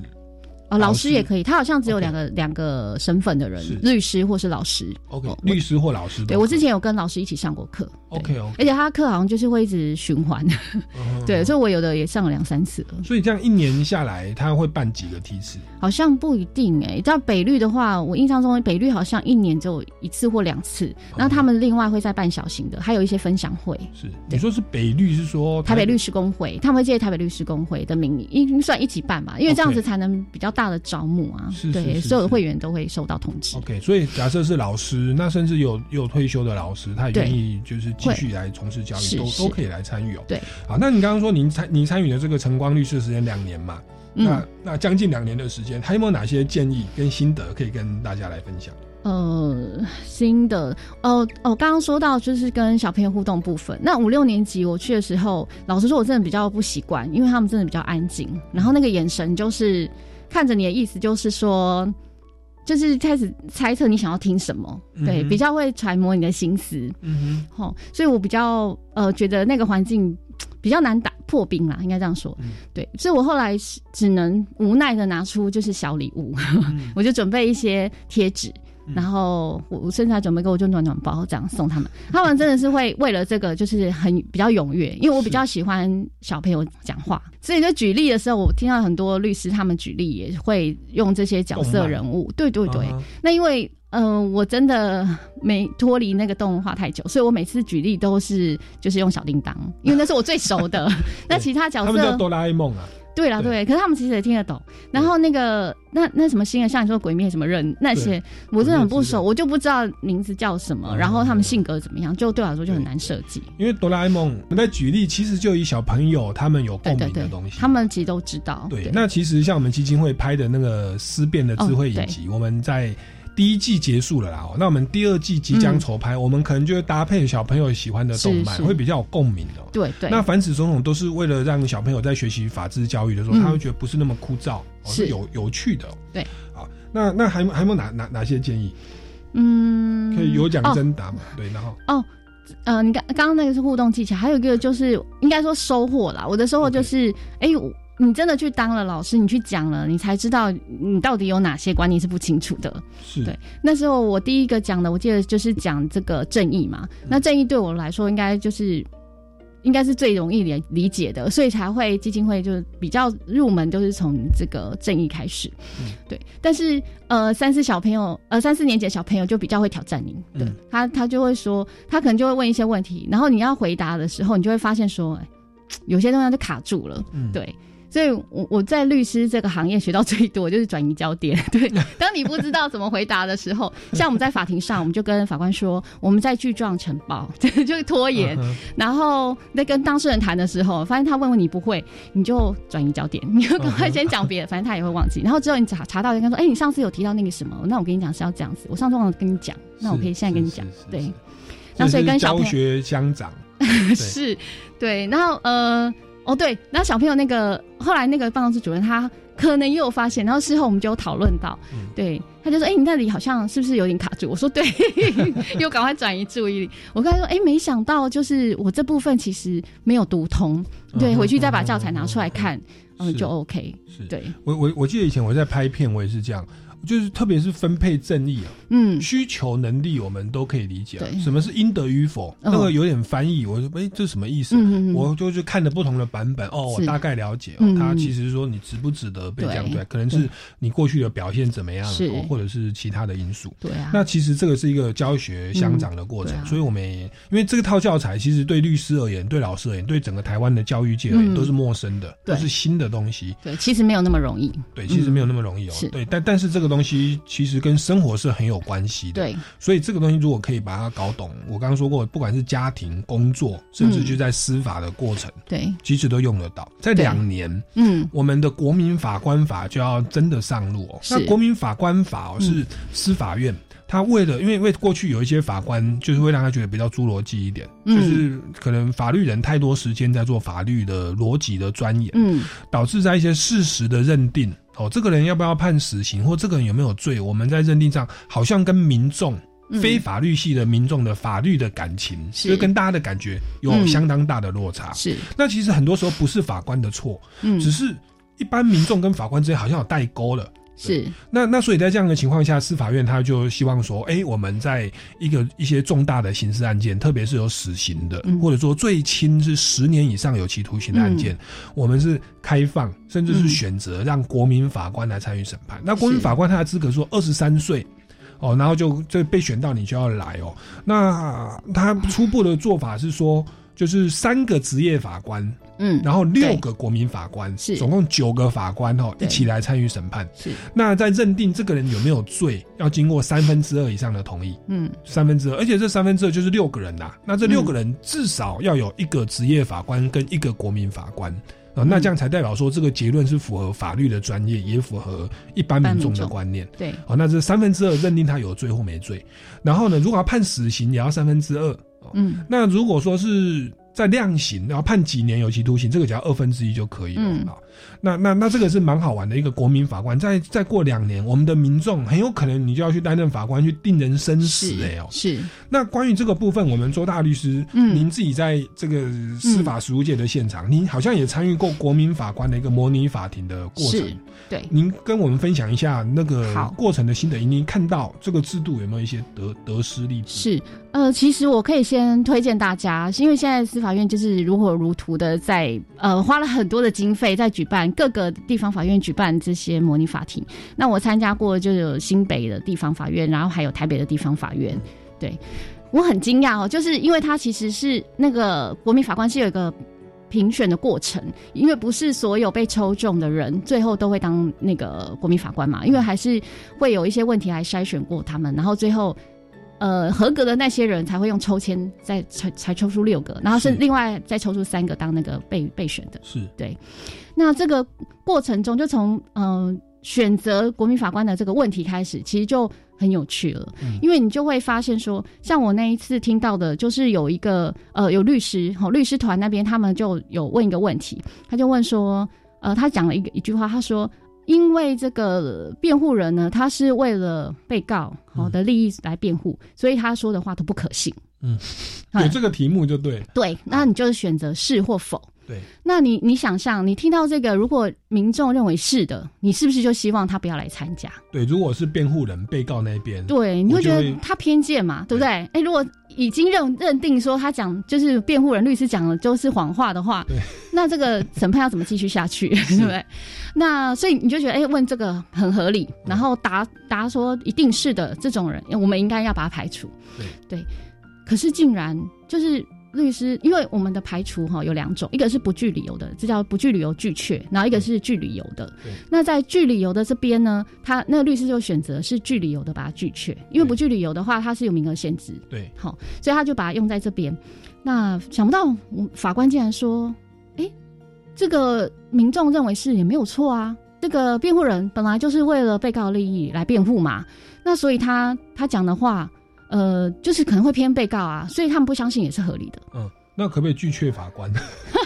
老师也可以，他好像只有两个两个身份的人，律师或是老师。OK，律师或老师。对我之前有跟老师一起上过课。OK OK，而且他课好像就是会一直循环。对，所以我有的也上了两三次了。所以这样一年下来，他会办几个梯次？好像不一定哎。到北律的话，我印象中北律好像一年只有一次或两次。那他们另外会再办小型的，还有一些分享会。是，你说是北律是说台北律师工会，他们会借台北律师工会的名义，应算一起办吧？因为这样子才能比较大。大的招募啊，对，所有的会员都会收到通知。OK，所以假设是老师，那甚至有有退休的老师，他也愿意就是继续来从事教育，都都可以来参与哦。对，好，那你刚刚说您参您参与的这个晨光律师时间两年嘛？那那将近两年的时间，还有没有哪些建议跟心得可以跟大家来分享？呃，新的哦哦，刚刚说到就是跟小朋友互动部分。那五六年级我去的时候，老实说，我真的比较不习惯，因为他们真的比较安静，然后那个眼神就是。看着你的意思就是说，就是开始猜测你想要听什么，对，比较会揣摩你的心思，嗯哼，哦，所以我比较呃觉得那个环境 比较难打破冰啦，应该这样说，对，所以我后来只能无奈的拿出就是小礼物，我就准备一些贴纸。然后我我甚至还准备给我就暖暖包这样送他们，他们真的是会为了这个就是很比较踊跃，因为我比较喜欢小朋友讲话，所以在举例的时候，我听到很多律师他们举例也会用这些角色人物，对对对。那因为嗯，我真的没脱离那个动画太久，所以我每次举例都是就是用小叮当，因为那是我最熟的。那其他角色，他们叫哆啦 A 梦啊。对啦，对，可是他们其实也听得懂。然后那个那那什么新的，像你说鬼灭什么人那些，我真的很不熟，我就不知道名字叫什么，然后他们性格怎么样，就对我来说就很难设计。因为哆啦 A 梦，我在举例，其实就以小朋友他们有共鸣的东西，他们其实都知道。对，那其实像我们基金会拍的那个思辨的智慧影集，我们在。第一季结束了啦，那我们第二季即将筹拍，我们可能就会搭配小朋友喜欢的动漫，会比较有共鸣的。对对。那凡此种种都是为了让小朋友在学习法治教育的时候，他会觉得不是那么枯燥，是有有趣的。对。好，那那还还有哪哪哪些建议？嗯，可以有奖征答嘛？对，然后哦，呃，你刚刚刚那个是互动技巧，还有一个就是应该说收获啦。我的收获就是，哎。你真的去当了老师，你去讲了，你才知道你到底有哪些观念是不清楚的。是对。那时候我第一个讲的，我记得就是讲这个正义嘛。那正义对我来说，应该就是应该是最容易理理解的，所以才会基金会就是比较入门，就是从这个正义开始。对。但是呃，三四小朋友呃，三四年级的小朋友就比较会挑战你。对。他他就会说，他可能就会问一些问题，然后你要回答的时候，你就会发现说，有些东西就卡住了。嗯。对。所以，我我在律师这个行业学到最多就是转移焦点。对，当你不知道怎么回答的时候，像我们在法庭上，我们就跟法官说，我们在具状呈报，就拖延。然后在跟当事人谈的时候，发现他问问你不会，你就转移焦点，你就赶快先讲别的，反正他也会忘记。然后之后你查查到，跟他说，哎，你上次有提到那个什么？那我跟你讲是要这样子，我上次忘了跟你讲，那我可以现在跟你讲。对，那所以跟教学相长是，对，然后呃。哦，对，然后小朋友那个后来那个办公室主任他可能也有发现，然后事后我们就有讨论到，对，他就说：“哎，你那里好像是不是有点卡住？”我说：“对，又赶快转移注意力。”我跟他说：“哎，没想到就是我这部分其实没有读通，对，回去再把教材拿出来看，嗯，就 OK。”是，对，我我我记得以前我在拍片，我也是这样。就是特别是分配正义啊，嗯，需求能力我们都可以理解什么是应得与否？嗯那个有点翻译，我说哎，这什么意思？我就去看了不同的版本，哦，我大概了解哦嗯。他其实说你值不值得被这样对对，可能是你过去的表现怎么样，是哦或者是其他的因素。对啊，那其实这个是一个教学相长的过程，所以我们也因为这个套教材，其实对律师而言，对老师而言，对整个台湾的教育界而言，嗯都是陌生的，都是新的东西。对，其实没有那么容易。对，其实没有那么容易哦。是对，但但是这个东西其实跟生活是很有关系的。对，所以这个东西如果可以把它搞懂，我刚刚说过，不管是家庭、工作，甚至就在司法的过程，对，其实都用得到。在对两年，嗯，我们的国民法官法就要真的上路哦。那国民法官法哦，嗯是司法院。他为了，因为因为过去有一些法官，就是会让他觉得比较侏罗纪一点，嗯就是可能法律人太多时间在做法律的逻辑的钻研，嗯，导致在一些事实的认定，哦，这个人要不要判死刑，或这个人有没有罪，我们在认定上好像跟民众。嗯非法律系的民众的法律的感情，是就跟大家的感觉有嗯相当大的落差。是，那其实很多时候不是法官的错，嗯，只是一般民众跟法官之间好像有代沟了。是，那那所以在这样的情况下，司法院他就希望说，哎、我们在一个一些重大的刑事案件，特别是有死刑的，嗯或者说最轻是十年以上有期徒刑的案件，我们是开放，甚至是嗯选择让国民法官来参与审判。那国民法官他的资格说二十三岁。哦，然后就这被选到你就要来哦。那他初步的做法是说，就是三个职业法官，嗯，然后六对个国民法官，是总共九个法官哦，对一起来参与审判。是，那在认定这个人有没有罪，要经过三分之二以上的同意，嗯，三分之二，而且这三分之二就是六个人呐、那这六个人至少要有一个职业法官跟一个国民法官。啊、那这样才代表说这个结论是符合法律的专业，也符合一般民众的观念。对，好、那这三分之二认定他有罪或没罪。然后呢，如果要判死刑，也要三分之二。嗯，那如果说是在量刑，然后判几年有期徒刑，这个只要二分之一就可以了嗯。啊。那那那这个是蛮好玩的一个国民法官，再再过两年，我们的民众很有可能你就要去担任法官，去定人生死哎哦。是，那关于这个部分，我们周大律师，嗯您自己在这个司法实务界的现场，您好像也参与过国民法官的一个模拟法庭的过程是。，对，您跟我们分享一下那个过程的心得，您看到这个制度有没有一些得得失例子？是，呃，其实我可以先推荐大家，是因为现在司法院就是如火如荼的在呃花了很多的经费在举办各个地方法院举办这些模拟法庭。那我参加过就有新北的地方法院，然后还有台北的地方法院。对我很惊讶哦，就是因为它其实是那个国民法官是有一个。评选的过程，因为不是所有被抽中的人最后都会当那个国民法官嘛，因为还是会有一些问题来筛选过他们，然后最后呃合格的那些人才会用抽签再才才抽出六个，然后是是另外再抽出三个当那个备备选的。是对，那这个过程中就从嗯、呃选择国民法官的这个问题开始，其实就很有趣了，嗯因为你就会发现说，像我那一次听到的，就是有一个呃有律师哈、律师团那边他们就有问一个问题，他就问说，呃，他讲了一个一句话，他说。因为这个辩护人呢，他是为了被告好的利益来辩护，所以他说的话都不可信。嗯，哎 有这个题目就对了。对，那你就是选择是或否。对，那你你想象，你听到这个，如果民众认为是的，你是不是就希望他不要来参加？对，如果是辩护人、被告那边，对，你会觉得他偏见嘛，对不对？哎，如果已经认认定说他讲就是辩护人、律师讲的就是谎话的话，对，那这个审判要怎么继续下去，对不对？那所以你就觉得，哎，问这个很合理，然后答答说一定是的，这种人我们应该要把他排除。对对，可是竟然就是律师，因为我们的排除哈有两种，一个是不具理由的，这叫不具理由拒却，然后一个是具理由的。那在具理由的这边呢，他那个律师就选择是具理由的把它拒却，因为不具理由的话，它是有名额限制。对，好，所以他就把它用在这边。那想不到我法官竟然说，哎，这个民众认为是也没有错啊。这个辩护人本来就是为了被告利益来辩护嘛，那所以他他讲的话，呃，就是可能会偏被告啊，所以他们不相信也是合理的，嗯，那可不可以拒绝法官？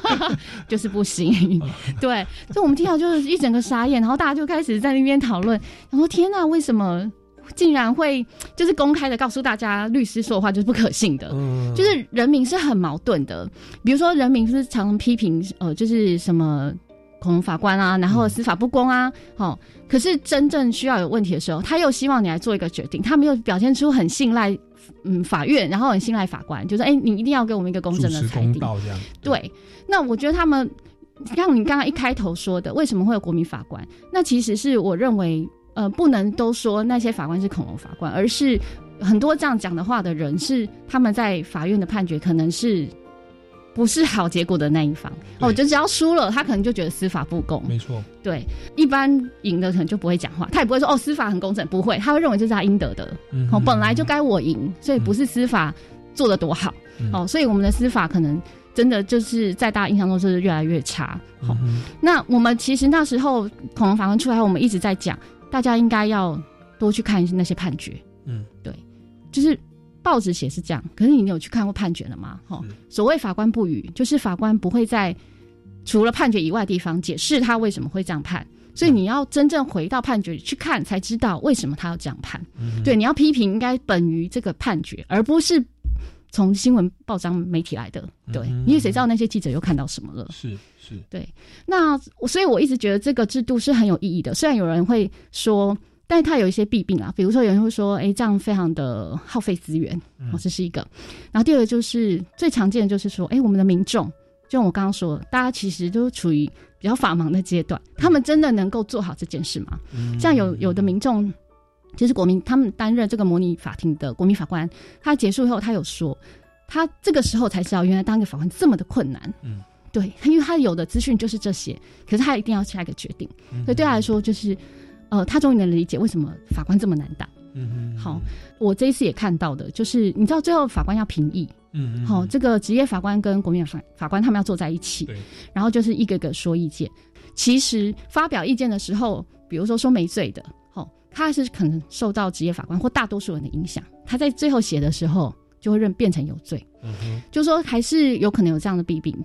就是不行。对，所以我们听到就是一整个傻眼，然后大家就开始在那边讨论，想说天呐，为什么竟然会就是公开的告诉大家律师说的话就是不可信的？嗯，就是人民是很矛盾的。比如说，人民是常常批评呃，就是什么恐龙法官啊，然后司法不公啊，好、可是真正需要有问题的时候，他又希望你来做一个决定，他没有表现出很信赖嗯法院，然后很信赖法官，就是哎、你一定要给我们一个公正的裁定。公道这样。对，那我觉得他们像你刚刚一开头说的，为什么会有国民法官？那其实是我认为，呃，不能都说那些法官是恐龙法官，而是很多这样讲的话的人是他们在法院的判决可能是。不是好结果的那一方，哦，就只要输了，他可能就觉得司法不公。没错，对，一般赢的可能就不会讲话，他也不会说哦司法很公正，不会，他会认为这是他应得的，嗯哦，本来就该我赢，所以不是司法做的多好，嗯。哦，所以我们的司法可能真的就是在大家印象中就是越来越差。好、嗯那我们其实那时候恐龙法官出来，我们一直在讲，大家应该要多去看那些判决，嗯，对，就是。报纸写是这样，可是你有去看过判决了吗？哈，所谓法官不语，就是法官不会在除了判决以外的地方解释他为什么会这样判，所以你要真正回到判决里去看，才知道为什么他要这样判。嗯对，你要批评应该本于这个判决，而不是从新闻报章媒体来的。对，因为谁知道那些记者又看到什么了？是是，对，那所以我一直觉得这个制度是很有意义的。虽然有人会说。但是它有一些弊病啊，比如说有人会说，哎，这样非常的耗费资源，哦，这是一个。然后第二个就是最常见的就是说，哎，我们的民众，就像我刚刚说，大家其实都处于比较法盲的阶段，他们真的能够做好这件事吗？像有有的民众，就是国民，他们担任这个模拟法庭的国民法官，他结束以后，他有说，他这个时候才知道，原来当一个法官这么的困难。嗯，对，因为他有的资讯就是这些，可是他一定要下一个决定，所以对他来说就是。呃，他终于能理解为什么法官这么难当。嗯嗯，好，我这一次也看到的，就是你知道最后法官要评议，嗯嗯，好，这个职业法官跟国民法法官他们要坐在一起，对，然后就是一个个说意见。其实发表意见的时候，比如说说没罪的，好，他是可能受到职业法官或大多数人的影响，他在最后写的时候就会认变成有罪，嗯哼，就说还是有可能有这样的弊病，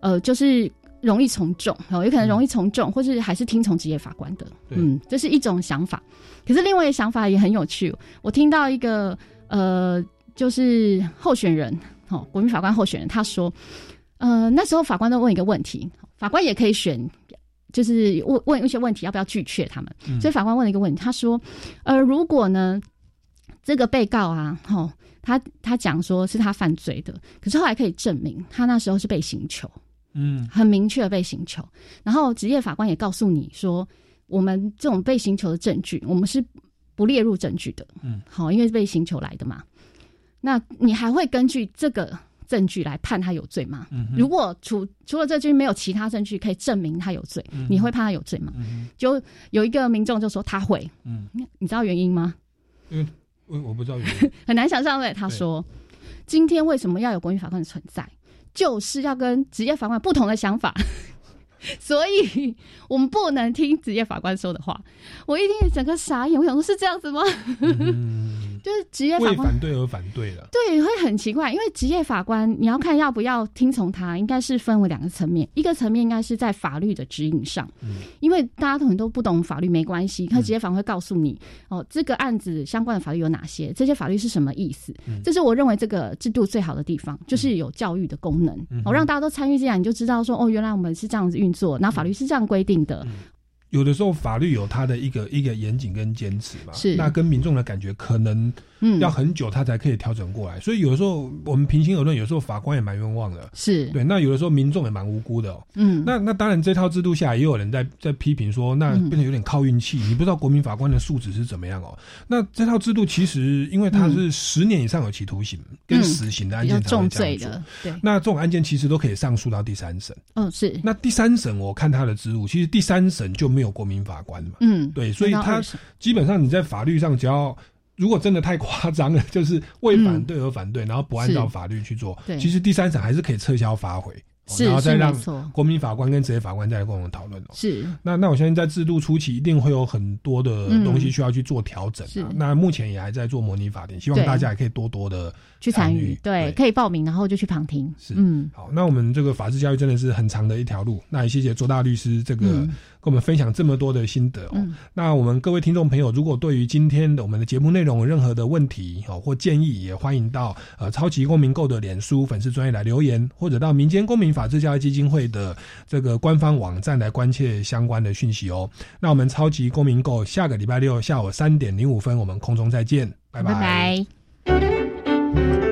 呃，就是。容易从众，哦，有可能容易从众，或是还是听从职业法官的，嗯，这是一种想法。可是另外一个想法也很有趣，我听到一个呃，就是候选人，哦，国民法官候选人，他说，呃，那时候法官都问一个问题，法官也可以选，就是问问一些问题，要不要拒绝他们？嗯所以法官问了一个问题，他说，呃，如果呢，这个被告啊，哦，他他讲说是他犯罪的，可是后来可以证明他那时候是被刑求。嗯，很明确的被刑求，然后职业法官也告诉你说，我们这种被刑求的证据，我们是不列入证据的。嗯，好，因为是被刑求来的嘛。那你还会根据这个证据来判他有罪吗？嗯，如果除除了这句没有其他证据可以证明他有罪，嗯、你会判他有罪吗？嗯、就有一个民众就说他会。嗯，你知道原因吗？因为我我不知道原因，很难想象对。他说，今天为什么要有国民法官的存在？就是要跟职业法官不同的想法，所以我们不能听职业法官说的话。我一听整个傻眼，我想说是这样子吗？就是职业法官反对而反对了，对，会很奇怪。因为职业法官你要看要不要听从他，应该是分为两个层面，一个层面应该是在法律的指引上，嗯、因为大家可能都不懂法律没关系，可职业法官会告诉你、嗯、哦，这个案子相关的法律有哪些，这些法律是什么意思。嗯、这是我认为这个制度最好的地方，就是有教育的功能，嗯、哦，让大家都参与进来，你就知道说哦，原来我们是这样子运作，然后法律是这样规定的。有的时候法律有它的一个一个严谨跟坚持嘛，是那跟民众的感觉可能要很久，他才可以调整过来。嗯、所以有的时候我们平心而论，有时候法官也蛮冤枉的，是对。那有的时候民众也蛮无辜的、哦，嗯。那那当然这套制度下，也有人在在批评说，那变得有点靠运气，嗯、你不知道国民法官的素质是怎么样哦。那这套制度其实因为它是十年以上有期徒刑跟死刑的案件才会这样做，嗯、对。那这种案件其实都可以上诉到第三审，嗯，是。那第三审我看他的职务，其实第三审就没有国民法官嘛。嗯，对，所以他基本上你在法律上只要如果真的太夸张了，就是为反对而反对，嗯、然后不按照法律去做，其实第三审还是可以撤销发回。是，然后再让国民法官跟职业法官再来共同讨论哦。是，那那我相信在制度初期一定会有很多的东西需要去做调整、啊。嗯、那目前也还在做模拟法庭，希望大家也可以多多的去参与。对，可以报名，然后就去旁听。是，嗯，好，那我们这个法治教育真的是很长的一条路。那也谢谢周大律师这个、嗯、跟我们分享这么多的心得哦。嗯那我们各位听众朋友，如果对于今天的我们的节目内容有任何的问题哦或建议，也欢迎到呃超级公民购的脸书粉丝专业来留言，或者到民间公民法治教育基金会的这个官方网站来关切相关的讯息哦。那我们超级公民购下个礼拜六下午三点零五分，我们空中再见，拜拜拜。